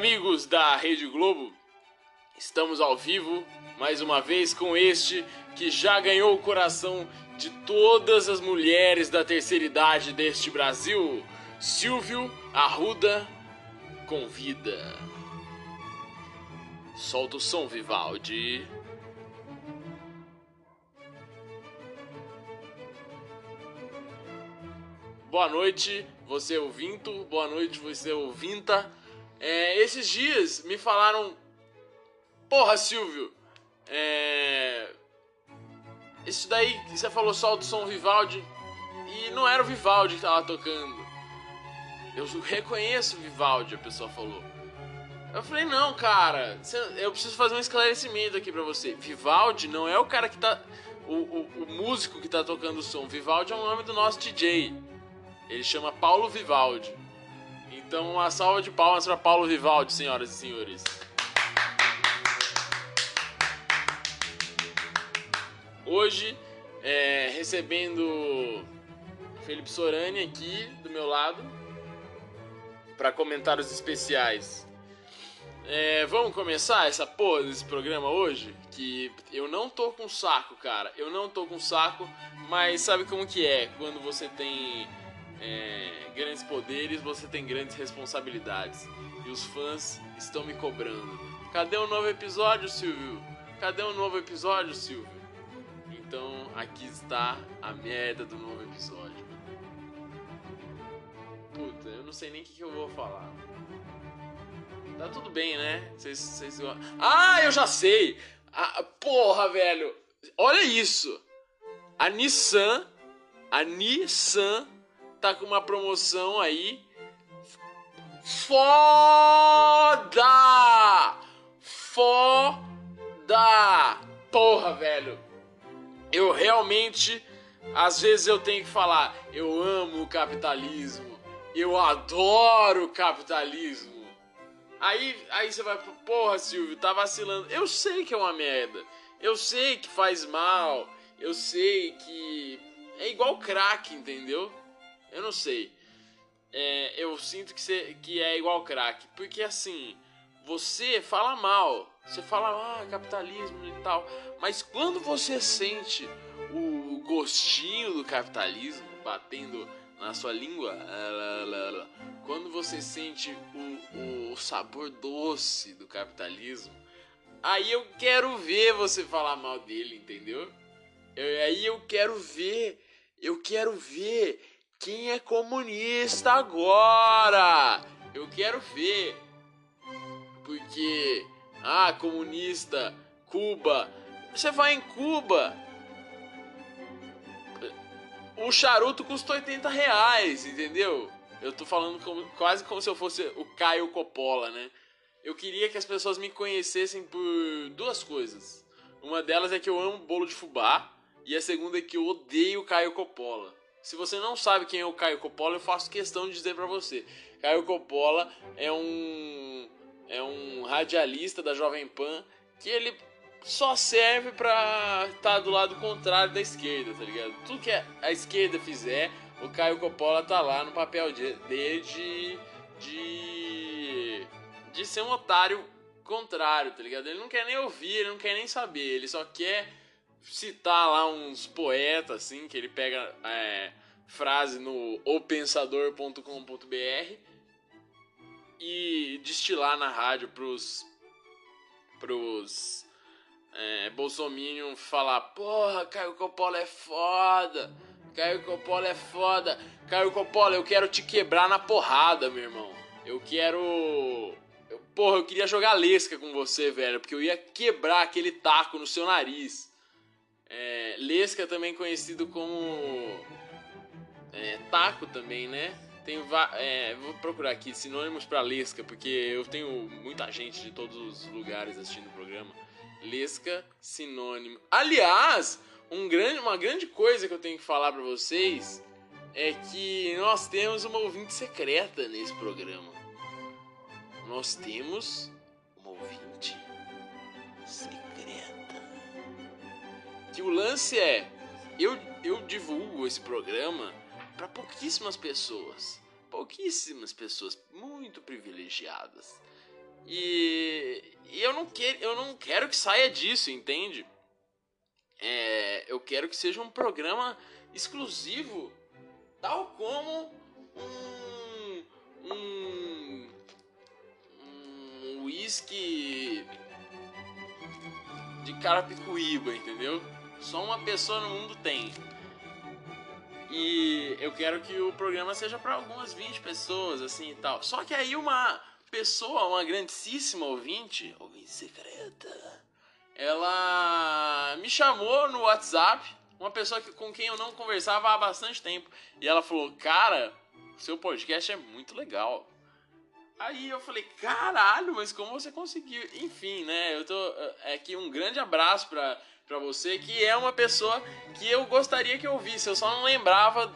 amigos da Rede Globo, estamos ao vivo mais uma vez com este que já ganhou o coração de todas as mulheres da terceira idade deste Brasil, Silvio Arruda convida. Solta o som, Vivaldi. Boa noite, você ouvinto. Boa noite, você ouvinta. É, esses dias me falaram. Porra, Silvio. É. Isso daí, você falou só do som Vivaldi. E não era o Vivaldi que tava tocando. Eu reconheço o Vivaldi, a pessoa falou. Eu falei, não, cara, eu preciso fazer um esclarecimento aqui pra você. Vivaldi não é o cara que tá. O, o, o músico que tá tocando o som. Vivaldi é o nome do nosso DJ. Ele chama Paulo Vivaldi. Então, uma salva de palmas para Paulo Vivaldi, senhoras e senhores. Hoje, é, recebendo Felipe Sorani aqui do meu lado para comentários especiais. É, vamos começar essa porra desse programa hoje? Que eu não tô com saco, cara. Eu não tô com saco, mas sabe como que é quando você tem é, grandes poderes, você tem grandes responsabilidades. E os fãs estão me cobrando. Cadê um novo episódio, Silvio? Cadê um novo episódio, Silvio? Então aqui está a merda do novo episódio. Puta, eu não sei nem o que, que eu vou falar. Tá tudo bem, né? Vocês. Ah, eu já sei! Ah, porra, velho! Olha isso! A Nissan. A Nissan tá com uma promoção aí. Foda! Foda! Porra, velho. Eu realmente, às vezes eu tenho que falar, eu amo o capitalismo. Eu adoro o capitalismo. Aí, aí você vai, porra, Silvio, tá vacilando. Eu sei que é uma merda. Eu sei que faz mal. Eu sei que é igual crack, entendeu? Não sei. É, eu sinto que, você, que é igual crack. Porque assim, você fala mal. Você fala, ah, capitalismo e tal. Mas quando você sente o gostinho do capitalismo batendo na sua língua, quando você sente o, o sabor doce do capitalismo, aí eu quero ver você falar mal dele, entendeu? Eu, aí eu quero ver, eu quero ver quem é comunista agora? Eu quero ver. Porque, ah, comunista, Cuba. Você vai em Cuba. O charuto custa 80 reais, entendeu? Eu tô falando como, quase como se eu fosse o Caio Coppola, né? Eu queria que as pessoas me conhecessem por duas coisas. Uma delas é que eu amo bolo de fubá. E a segunda é que eu odeio Caio Coppola. Se você não sabe quem é o Caio Coppola, eu faço questão de dizer para você. Caio Coppola é um é um radialista da Jovem Pan que ele só serve pra estar tá do lado contrário da esquerda, tá ligado? Tudo que a esquerda fizer, o Caio Coppola tá lá no papel dele de, de, de ser um otário contrário, tá ligado? Ele não quer nem ouvir, ele não quer nem saber, ele só quer citar lá uns poetas, assim, que ele pega é, frase no opensador.com.br e destilar na rádio pros, pros é, Bolsominion falar, porra, Caio Coppola é foda, Caio Coppola é foda, Caio Coppola, eu quero te quebrar na porrada, meu irmão. Eu quero. Porra, eu queria jogar lesca com você, velho, porque eu ia quebrar aquele taco no seu nariz. É, Lesca também conhecido como é, taco também, né? Tem é, vou procurar aqui sinônimos para Lesca, porque eu tenho muita gente de todos os lugares assistindo o programa. Lesca, sinônimo. Aliás, um grande, uma grande coisa que eu tenho que falar para vocês é que nós temos uma ouvinte secreta nesse programa. Nós temos uma ouvinte secreta que o lance é eu, eu divulgo esse programa para pouquíssimas pessoas, pouquíssimas pessoas muito privilegiadas. E, e eu, não que, eu não quero que saia disso, entende? É, eu quero que seja um programa exclusivo, tal como um. um. um whisky de Carapicuíba, entendeu? Só uma pessoa no mundo tem. E eu quero que o programa seja para algumas 20 pessoas, assim e tal. Só que aí uma pessoa, uma grandíssima ouvinte, ouvinte secreta, ela me chamou no WhatsApp, uma pessoa que, com quem eu não conversava há bastante tempo. E ela falou: Cara, seu podcast é muito legal. Aí eu falei, caralho, mas como você conseguiu? Enfim, né? Eu tô. É aqui um grande abraço pra, pra você, que é uma pessoa que eu gostaria que eu visse, eu só não lembrava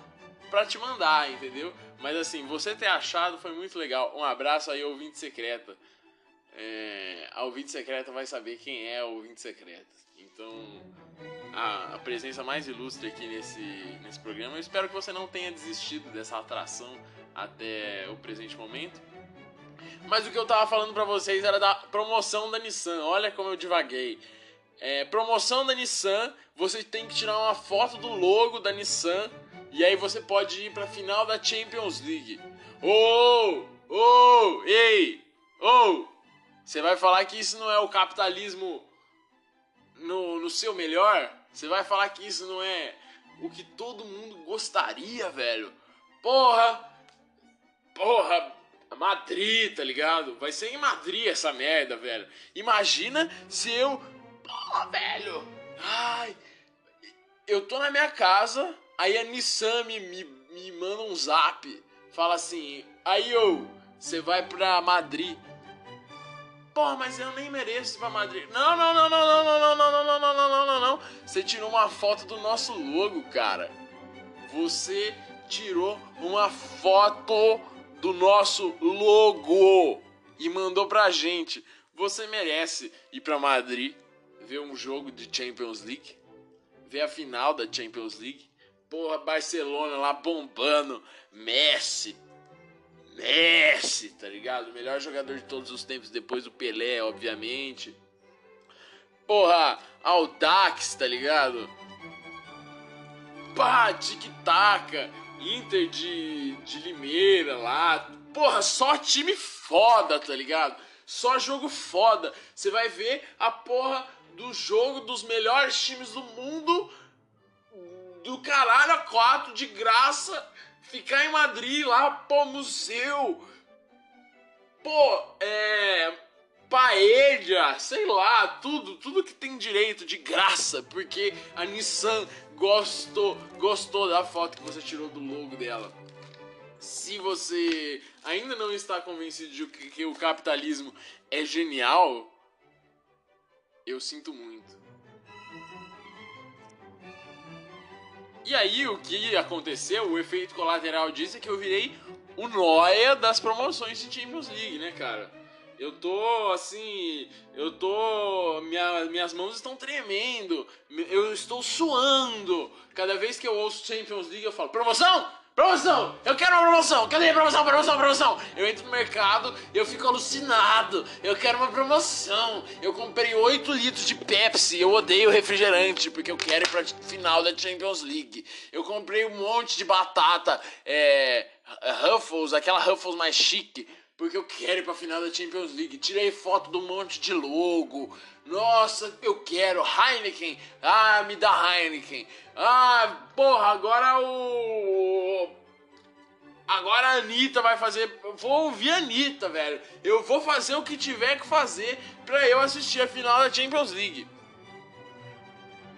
pra te mandar, entendeu? Mas assim, você ter achado foi muito legal. Um abraço aí, ouvinte secreta. É, a ouvinte secreta vai saber quem é a ouvinte secreta. Então, a, a, presença mais ilustre aqui nesse, nesse programa. Eu espero que você não tenha desistido dessa atração até o presente momento. Mas o que eu tava falando para vocês era da promoção da Nissan. Olha como eu divaguei. É, promoção da Nissan, você tem que tirar uma foto do logo da Nissan e aí você pode ir pra final da Champions League. Ô, oh, ô, oh, ei, ô, oh, você vai falar que isso não é o capitalismo no, no seu melhor? Você vai falar que isso não é o que todo mundo gostaria, velho? Porra, porra, Madrid, tá ligado? Vai ser em Madrid essa merda, velho. Imagina se eu. Oh, velho! Ai! Eu tô na minha casa, aí a Nissan me, me, me manda um zap. Fala assim: aí, eu, você vai pra Madrid. Porra, mas eu nem mereço ir pra Madrid. Não, não, não, não, não, não, não, não, não, não, não, não, não, não. Você tirou uma foto do nosso logo, cara. Você tirou uma foto do nosso logo e mandou pra gente. Você merece ir pra Madrid ver um jogo de Champions League, ver a final da Champions League. Porra, Barcelona lá bombando, Messi, Messi, tá ligado? O melhor jogador de todos os tempos depois do Pelé, obviamente. Porra, Audax, tá ligado? Pá, tic-tac Inter de, de Limeira lá. Porra, só time foda, tá ligado? Só jogo foda. Você vai ver a porra do jogo dos melhores times do mundo do caralho a quatro de graça. Ficar em Madrid lá, pô, museu. Pô, é paella, sei lá, tudo, tudo que tem direito de graça, porque a Nissan gostou, gostou da foto que você tirou do logo dela. Se você ainda não está convencido de que, que o capitalismo é genial, eu sinto muito. E aí, o que aconteceu, o efeito colateral disso é que eu virei o noia das promoções de Champions League, né, cara? Eu tô assim, eu tô. Minha, minhas mãos estão tremendo, eu estou suando. Cada vez que eu ouço Champions League, eu falo: promoção! Promoção! Eu quero uma promoção! Cadê a promoção? Promoção, promoção! Eu entro no mercado, eu fico alucinado. Eu quero uma promoção. Eu comprei 8 litros de Pepsi. Eu odeio refrigerante porque eu quero ir pra final da Champions League. Eu comprei um monte de batata, é. Ruffles, aquela Ruffles mais chique porque eu quero ir pra final da Champions League. Tirei foto do monte de logo. Nossa, eu quero. Heineken. Ah, me dá Heineken. Ah, porra, agora o. Agora a Anitta vai fazer. Vou ouvir a Anitta, velho. Eu vou fazer o que tiver que fazer pra eu assistir a final da Champions League.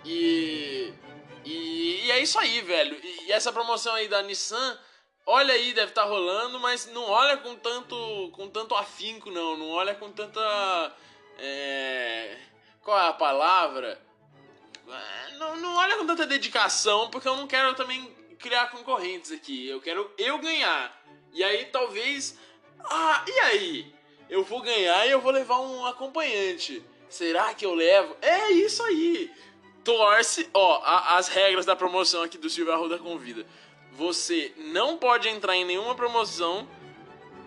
E. E, e é isso aí, velho. E, e essa promoção aí da Nissan olha aí, deve estar tá rolando, mas não olha com tanto, com tanto afinco, não. Não olha com tanta. É, qual é a palavra? É, não, não olha com tanta dedicação, porque eu não quero também criar concorrentes aqui. Eu quero eu ganhar. E aí talvez. Ah, e aí? Eu vou ganhar e eu vou levar um acompanhante. Será que eu levo? É isso aí. Torce, ó, a, as regras da promoção aqui do Silvio Arruda Convida você não pode entrar em nenhuma promoção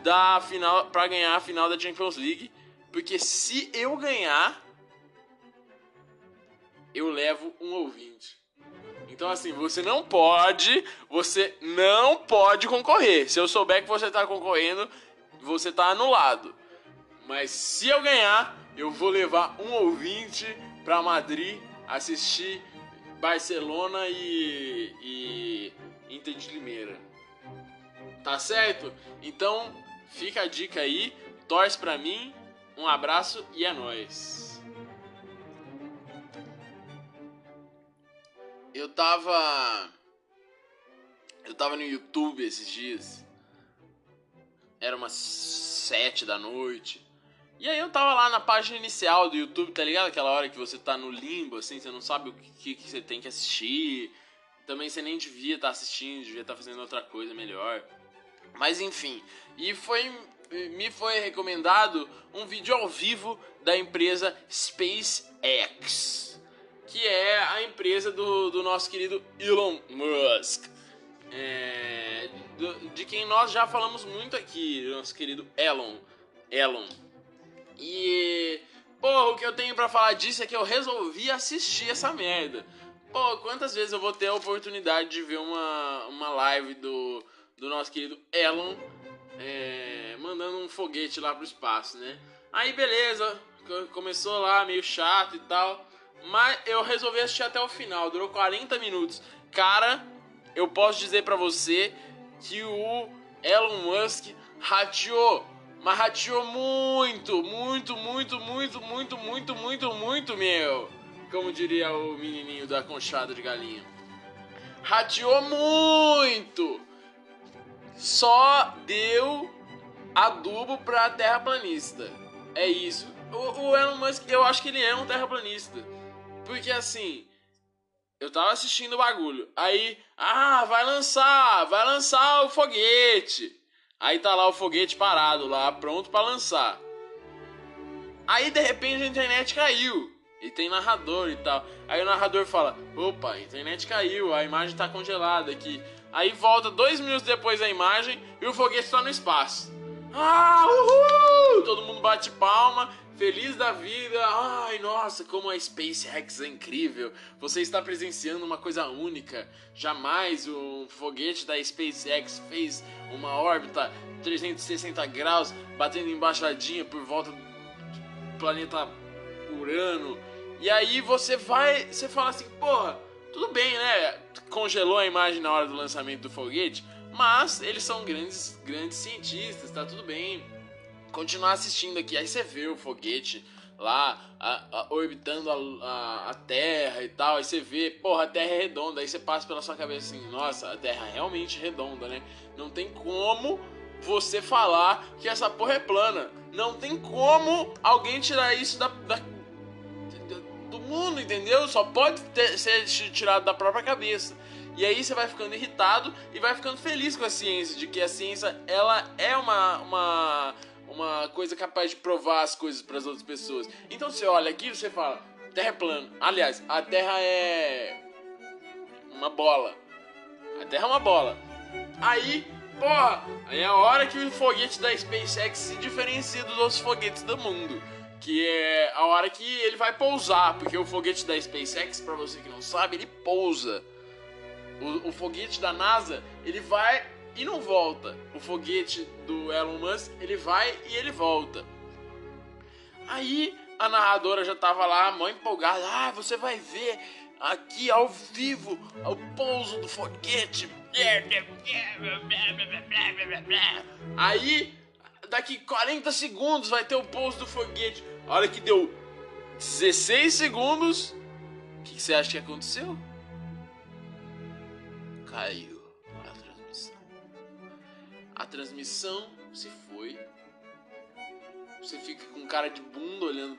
da final para ganhar a final da Champions League Porque se eu ganhar, eu levo um ouvinte. Então, assim, você não pode, você não pode concorrer. Se eu souber que você tá concorrendo, você tá anulado. Mas se eu ganhar, eu vou levar um ouvinte pra Madrid assistir Barcelona e, e Inter de Limeira. Tá certo? Então, fica a dica aí, torce pra mim, um abraço e é nóis. Eu tava. Eu tava no YouTube esses dias. Era umas sete da noite. E aí eu tava lá na página inicial do YouTube, tá ligado? Aquela hora que você tá no limbo, assim, você não sabe o que, que você tem que assistir. Também você nem devia estar tá assistindo, devia estar tá fazendo outra coisa melhor. Mas enfim, e foi me foi recomendado um vídeo ao vivo da empresa SpaceX, que é a empresa do, do nosso querido Elon Musk. É, do, de quem nós já falamos muito aqui, nosso querido Elon. Elon. E, pô, o que eu tenho para falar disso é que eu resolvi assistir essa merda. Pô, quantas vezes eu vou ter a oportunidade de ver uma, uma live do, do nosso querido Elon é, mandando um foguete lá pro espaço, né? Aí beleza, começou lá meio chato e tal, mas eu resolvi assistir até o final, durou 40 minutos. Cara, eu posso dizer para você que o Elon Musk rateou mas rateou muito, muito, muito, muito, muito, muito, muito, muito, meu. Como diria o menininho da conchada de galinha. Rateou muito. Só deu adubo pra terraplanista. É isso. O, o Elon Musk, eu acho que ele é um terraplanista. Porque assim, eu tava assistindo o bagulho. Aí, ah, vai lançar, vai lançar o foguete. Aí tá lá o foguete parado lá, pronto para lançar. Aí de repente a internet caiu. E tem narrador e tal. Aí o narrador fala: opa, a internet caiu, a imagem tá congelada aqui. Aí volta dois minutos depois a imagem e o foguete tá no espaço. Ah, uhul! Todo mundo bate palma Feliz da vida! Ai, nossa, como a SpaceX é incrível! Você está presenciando uma coisa única. Jamais um foguete da SpaceX fez uma órbita 360 graus, batendo embaixadinha por volta do planeta Urano. E aí você vai, você fala assim, porra, tudo bem, né? Congelou a imagem na hora do lançamento do foguete, mas eles são grandes, grandes cientistas, tá tudo bem continuar assistindo aqui. Aí você vê o foguete lá a, a, orbitando a, a, Terra e tal. Aí você vê, porra, a Terra é redonda. Aí você passa pela sua cabeça assim: nossa, a Terra é realmente redonda, né? Não tem como você falar que essa porra é plana. Não tem como alguém tirar isso da, da mundo, entendeu? Só pode ter, ser tirado da própria cabeça. E aí você vai ficando irritado e vai ficando feliz com a ciência, de que a ciência ela é uma, uma uma coisa capaz de provar as coisas para as outras pessoas. Então você olha aqui e você fala, Terra é plana. Aliás, a Terra é uma bola. A Terra é uma bola. Aí, porra, aí é a hora que o foguete da SpaceX se diferencia dos outros foguetes do mundo. Que é a hora que ele vai pousar, porque o foguete da SpaceX, para você que não sabe, ele pousa. O, o foguete da NASA, ele vai e não volta. O foguete do Elon Musk, ele vai e ele volta. Aí a narradora já tava lá, mãe empolgada. Ah, você vai ver aqui ao vivo o pouso do foguete. Aí, daqui 40 segundos vai ter o pouso do foguete. A hora que deu 16 segundos, o que, que você acha que aconteceu? Caiu a transmissão se foi. Você fica com cara de bunda olhando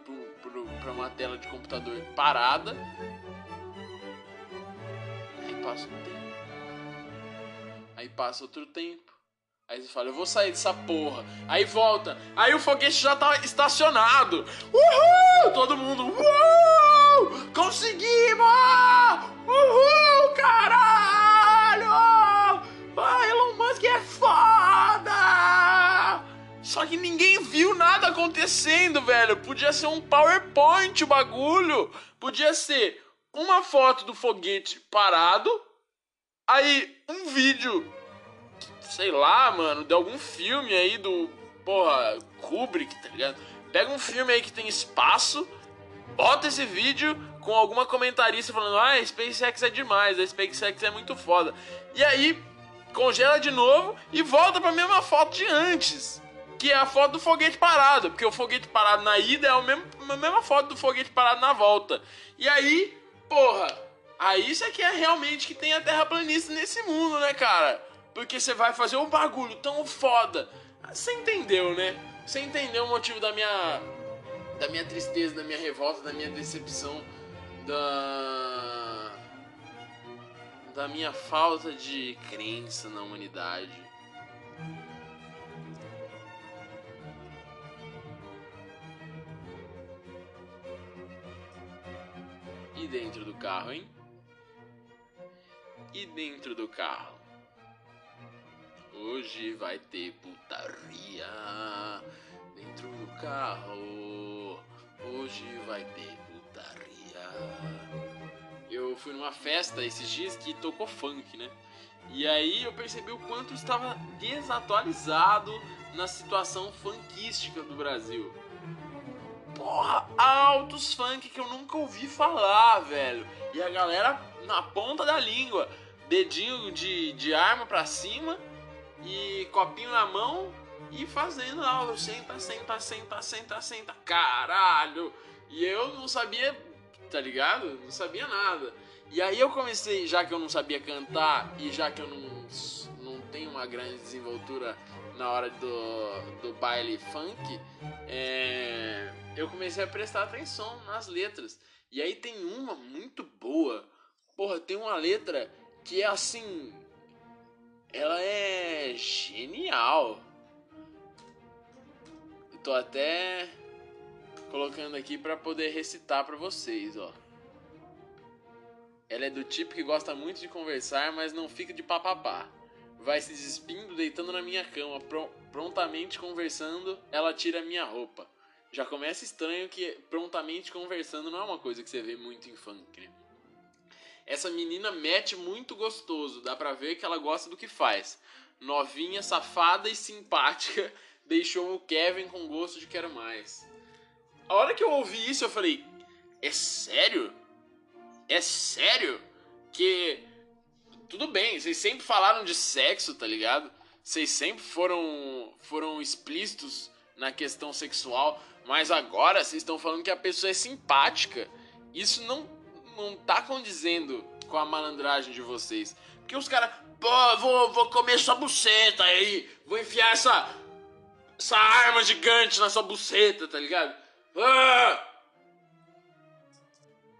para uma tela de computador parada. Aí passa um tempo. Aí passa outro tempo. Aí você fala, eu vou sair dessa porra. Aí volta. Aí o foguete já tá estacionado. Uhul! Todo mundo. Uhul! Conseguimos! Uhul, caralho! Ah, Elon Musk é foda! Só que ninguém viu nada acontecendo, velho? Podia ser um PowerPoint o bagulho. Podia ser uma foto do foguete parado, aí um vídeo, sei lá, mano, de algum filme aí do, porra, Kubrick, tá ligado? Pega um filme aí que tem espaço, bota esse vídeo com alguma comentarista falando: "Ah, SpaceX é demais, a SpaceX é muito foda". E aí congela de novo e volta para a mesma foto de antes, que é a foto do foguete parado, porque o foguete parado na ida é a mesma, foto do foguete parado na volta. E aí, porra, aí isso aqui é realmente que tem a terraplanista nesse mundo, né, cara? Porque você vai fazer um bagulho tão foda. Você entendeu, né? Você entendeu o motivo da minha da minha tristeza, da minha revolta, da minha decepção, da da minha falta de crença na humanidade. E dentro do carro, hein? E dentro do carro? Hoje vai ter putaria dentro do carro. Hoje vai ter putaria eu fui numa festa esses dias que tocou funk, né? E aí eu percebi o quanto estava desatualizado na situação funkística do Brasil. Porra, altos funk que eu nunca ouvi falar, velho. E a galera na ponta da língua, dedinho de, de arma pra cima e copinho na mão e fazendo aula. Senta, senta, senta, senta, senta. Caralho! E eu não sabia tá ligado? Não sabia nada. E aí eu comecei, já que eu não sabia cantar e já que eu não, não tenho uma grande desenvoltura na hora do, do baile funk, é, eu comecei a prestar atenção nas letras. E aí tem uma muito boa. Porra, tem uma letra que é assim. Ela é genial. Eu tô até colocando aqui para poder recitar para vocês, ó. Ela é do tipo que gosta muito de conversar, mas não fica de papapá. Vai se despindo, deitando na minha cama, prontamente conversando, ela tira a minha roupa. Já começa estranho que prontamente conversando não é uma coisa que você vê muito em funk, né? Essa menina mete muito gostoso, dá pra ver que ela gosta do que faz. Novinha, safada e simpática, deixou o Kevin com gosto de quero mais a hora que eu ouvi isso, eu falei: é sério? É sério? Que. Tudo bem, vocês sempre falaram de sexo, tá ligado? Vocês sempre foram, foram explícitos na questão sexual, mas agora vocês estão falando que a pessoa é simpática. Isso não, não tá condizendo com a malandragem de vocês. Porque os caras, pô, vou, vou comer sua buceta aí, vou enfiar essa, essa arma gigante na sua buceta, tá ligado? Ah!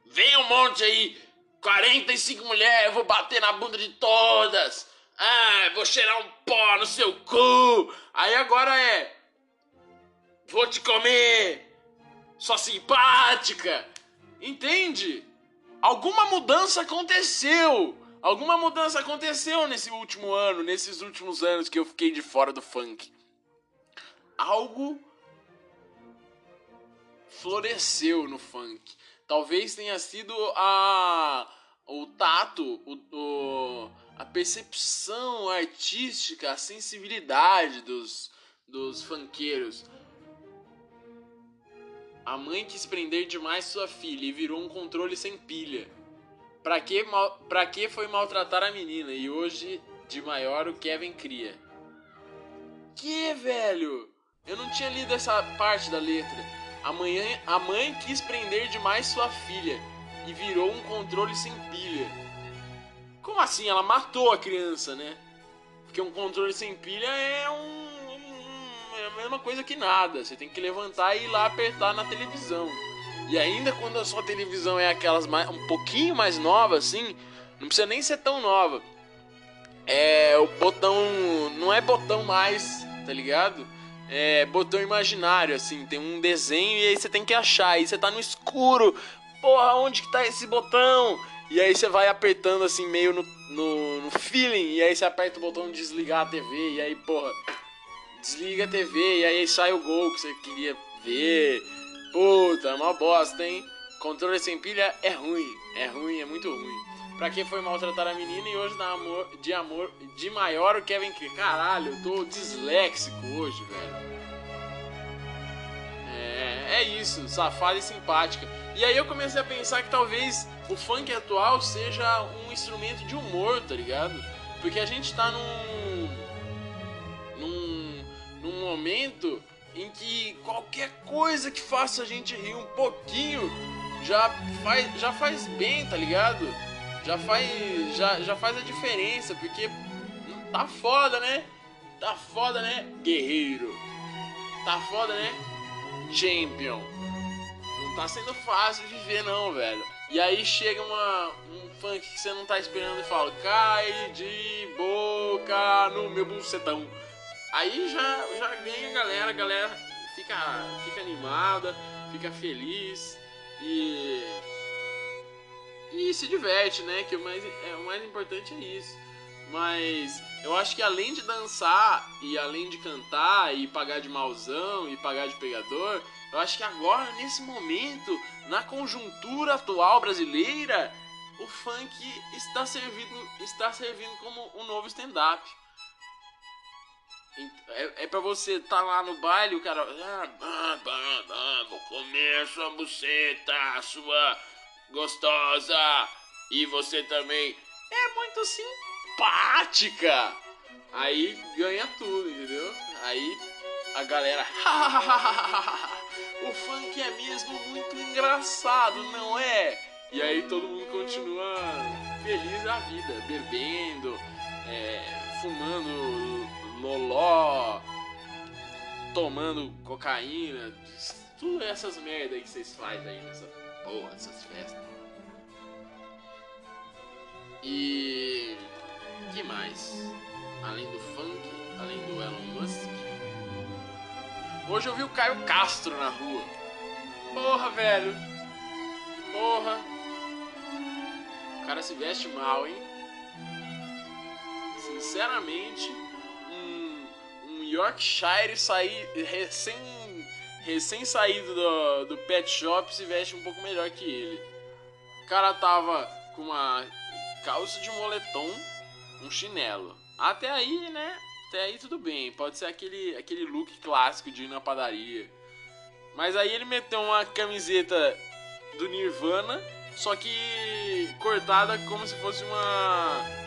Vem um monte aí, 45 mulheres, eu vou bater na bunda de todas. Ah, vou cheirar um pó no seu cu. Aí agora é. Vou te comer. Sua simpática. Entende? Alguma mudança aconteceu. Alguma mudança aconteceu nesse último ano, nesses últimos anos que eu fiquei de fora do funk. Algo floresceu no funk. Talvez tenha sido a o tato, o, o, a percepção artística, a sensibilidade dos, dos funkeiros. A mãe quis prender demais sua filha e virou um controle sem pilha. Pra que, mal, pra que foi maltratar a menina? E hoje, de maior, o Kevin cria. Que, velho? Eu não tinha lido essa parte da letra. A, mãe, a mãe quis prender demais sua filha e virou um controle sem pilha. Como assim? Ela matou a criança, né? Porque um controle sem pilha é um, mesma coisa que nada. Você tem que levantar e ir lá apertar na televisão. E ainda quando a sua televisão é aquelas mais, um pouquinho mais nova assim, não precisa nem ser tão nova. É o botão não é botão mais, tá ligado? é, botão imaginário, assim, tem um desenho e aí você tem que achar, aí você tá no escuro, porra, onde que tá esse botão? E aí você vai apertando assim, meio no, no, no feeling, e aí você aperta o botão de desligar a TV, e aí, porra, desliga a TV, e aí sai o gol que você queria ver. Puta, é uma bosta, hein? Controle sem pilha é ruim. É ruim, é muito ruim. Pra quem foi maltratar a menina e hoje dá amor, de amor de maior o Kevin Cre... Caralho, eu tô disléxico hoje, velho. É, é isso, safada e simpática. E aí eu comecei a pensar que talvez o funk atual seja um instrumento de humor, tá ligado? Porque a gente tá num. Momento em que qualquer coisa que faça a gente rir um pouquinho já faz, já faz bem, tá ligado? Já faz, já, já faz a diferença, porque tá foda, né? Tá foda, né? Guerreiro. Tá foda, né? Champion. Não tá sendo fácil viver não, velho. E aí chega uma, um funk que você não tá esperando e fala Cai de boca no meu bucetão. Aí já, já ganha a galera, a galera fica, fica animada, fica feliz e e se diverte, né? Que o mais, é, o mais importante é isso. Mas eu acho que além de dançar e além de cantar e pagar de mauzão e pagar de pegador, eu acho que agora, nesse momento, na conjuntura atual brasileira, o funk está servindo, está servindo como um novo stand-up. É, é pra você tá lá no baile, o cara. Ah, ah, ah, ah, vou comer a sua buceta, sua gostosa. E você também é muito simpática. Aí ganha tudo, entendeu? Aí a galera. o funk é mesmo muito engraçado, não é? E aí todo mundo continua feliz da vida, bebendo, é, fumando loló, tomando cocaína, tudo essas merda aí que vocês fazem aí nessa porra, essas festas. E que mais? Além do funk, além do Elon Musk. Hoje eu vi o Caio Castro na rua. Porra, velho. Porra. O cara se veste mal, hein? Sinceramente, Yorkshire sair recém recém saído do, do pet shop se veste um pouco melhor que ele. O cara tava com uma calça de moletom, um chinelo. Até aí, né? Até aí tudo bem. Pode ser aquele, aquele look clássico de ir na padaria. Mas aí ele meteu uma camiseta do Nirvana, só que cortada como se fosse uma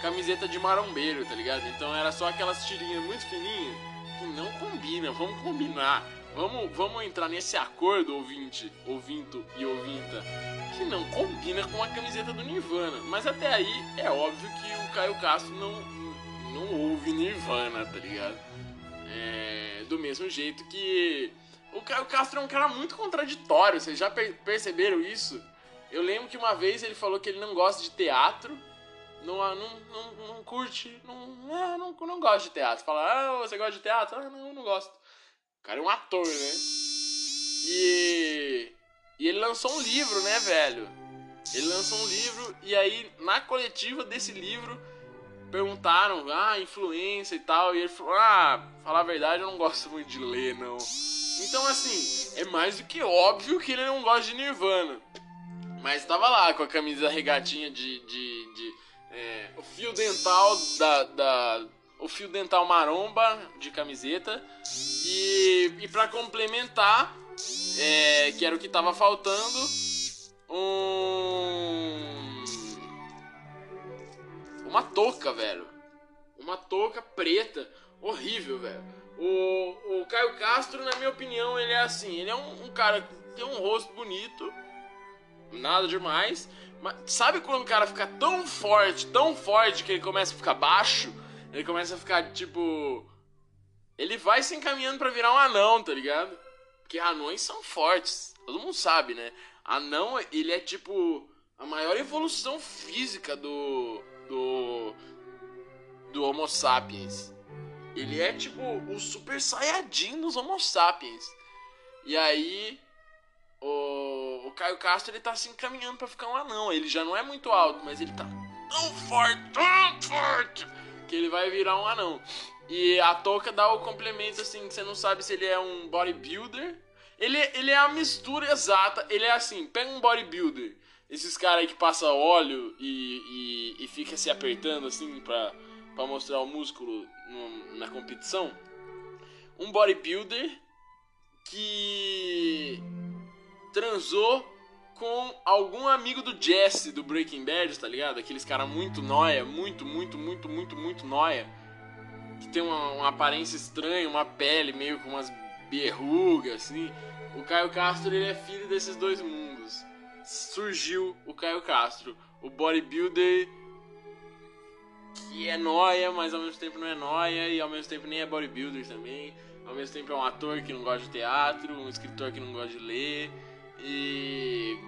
camiseta de marombeiro, tá ligado? Então era só aquelas tirinhas muito fininhas que não combina, vamos combinar. Vamos, vamos entrar nesse acordo, ouvinte, ouvinto e ouvinta, que não combina com a camiseta do Nirvana. Mas até aí é óbvio que o Caio Castro não, não ouve Nirvana, tá ligado? É, do mesmo jeito que o Caio Castro é um cara muito contraditório, vocês já per perceberam isso? Eu lembro que uma vez ele falou que ele não gosta de teatro, não, não, não, não curte, não, não, não, não gosta de teatro. Fala, ah, você gosta de teatro? Ah, não, não gosto cara é um ator, né? E. E ele lançou um livro, né, velho? Ele lançou um livro e aí na coletiva desse livro perguntaram, ah, influência e tal, e ele falou, ah, falar a verdade, eu não gosto muito de ler, não. Então, assim, é mais do que óbvio que ele não gosta de Nirvana. Mas tava lá com a camisa regatinha de. de, de é, o fio dental da, da, o fio dental maromba de camiseta. E, e para complementar, é, que era o que tava faltando, um. Uma touca, velho. Uma touca preta. Horrível, velho. O, o Caio Castro, na minha opinião, ele é assim: ele é um, um cara que tem um rosto bonito, nada demais. Mas sabe quando o cara fica tão forte, tão forte que ele começa a ficar baixo? Ele começa a ficar tipo. Ele vai se encaminhando para virar um anão, tá ligado? Porque anões são fortes. Todo mundo sabe, né? Anão, ele é tipo. A maior evolução física do. Do. Do Homo sapiens. Ele é tipo o Super Saiyajin dos Homo sapiens. E aí. O, o Caio Castro ele tá se encaminhando para ficar um anão. Ele já não é muito alto, mas ele tá tão forte, tão forte que ele vai virar um anão. E a touca dá o complemento assim, você não sabe se ele é um bodybuilder. Ele, ele é a mistura exata. Ele é assim, pega um bodybuilder. Esses caras aí que passa óleo e, e, e, fica se apertando assim pra, pra mostrar o músculo no, na competição. Um bodybuilder que transou com algum amigo do Jesse do Breaking Bad, tá ligado? Aqueles caras muito noia, muito, muito, muito, muito, muito noia. Que tem uma, uma aparência estranha, uma pele meio com umas berrugas, assim. O Caio Castro, ele é filho desses dois mundos. Surgiu o Caio Castro, o bodybuilder que é noia, mas ao mesmo tempo não é noia, e ao mesmo tempo nem é bodybuilder também. Ao mesmo tempo é um ator que não gosta de teatro, um escritor que não gosta de ler. E,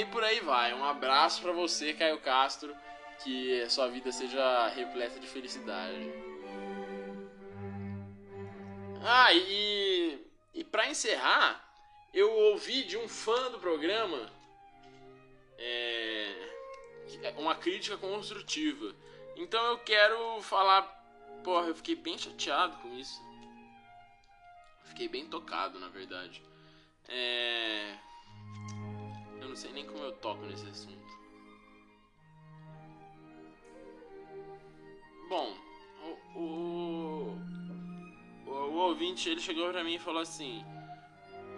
e por aí vai. Um abraço para você, Caio Castro. Que a sua vida seja repleta de felicidade. Ah, e, e para encerrar, eu ouvi de um fã do programa é, uma crítica construtiva. Então eu quero falar. Porra, eu fiquei bem chateado com isso. Fiquei bem tocado, na verdade. É. Sei nem como eu toco nesse assunto. Bom, o, o, o, o ouvinte ele chegou pra mim e falou assim: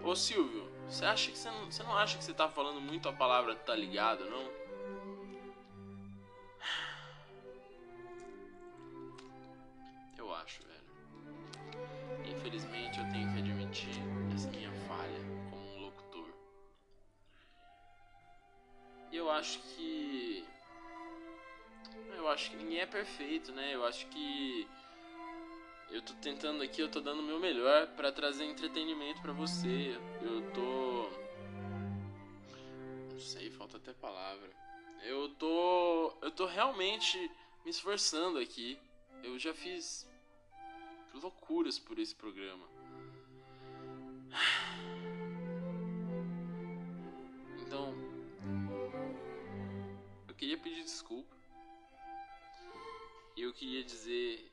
Ô Silvio, você acha que você não, você não acha que você tá falando muito a palavra tá ligado, não? Eu acho, velho. Infelizmente eu tenho que admitir essa minha acho que. Eu acho que ninguém é perfeito, né? Eu acho que eu tô tentando aqui, eu tô dando o meu melhor para trazer entretenimento para você. Eu tô não sei, falta até palavra. Eu tô eu tô realmente me esforçando aqui. Eu já fiz loucuras por esse programa. Queria pedir desculpa. Eu queria dizer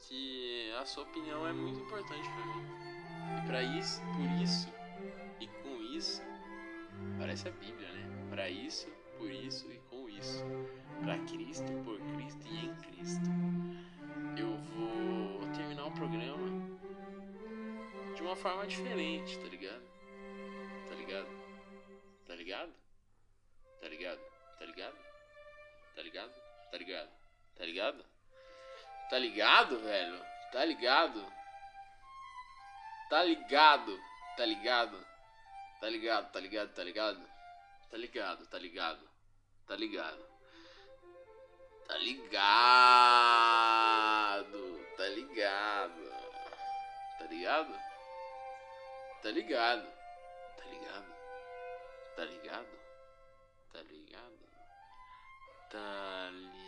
que a sua opinião é muito importante para mim. E para isso, por isso e com isso, parece a Bíblia, né? Para isso, por isso e com isso, para Cristo, por Cristo e em Cristo. Eu vou terminar o programa de uma forma diferente, tá ligado? ligado? Tá ligado, velho? Tá ligado? Tá ligado? Tá ligado? Tá ligado, tá ligado, tá ligado? Tá ligado, tá ligado. Tá ligado. Tá ligado. Tá ligado. Tá ligado? Tá ligado. Tá ligado. Tá ligado. Tá ligado. Tá ligado.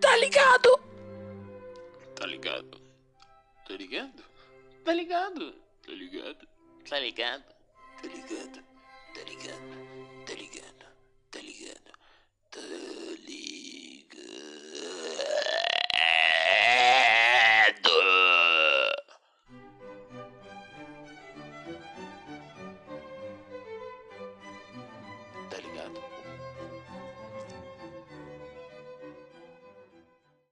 Tá ligado? Tá ligado? Tá ligado? Tá ligado? Tá ligado? Tá ligado? Tá ligado? Tá ligado?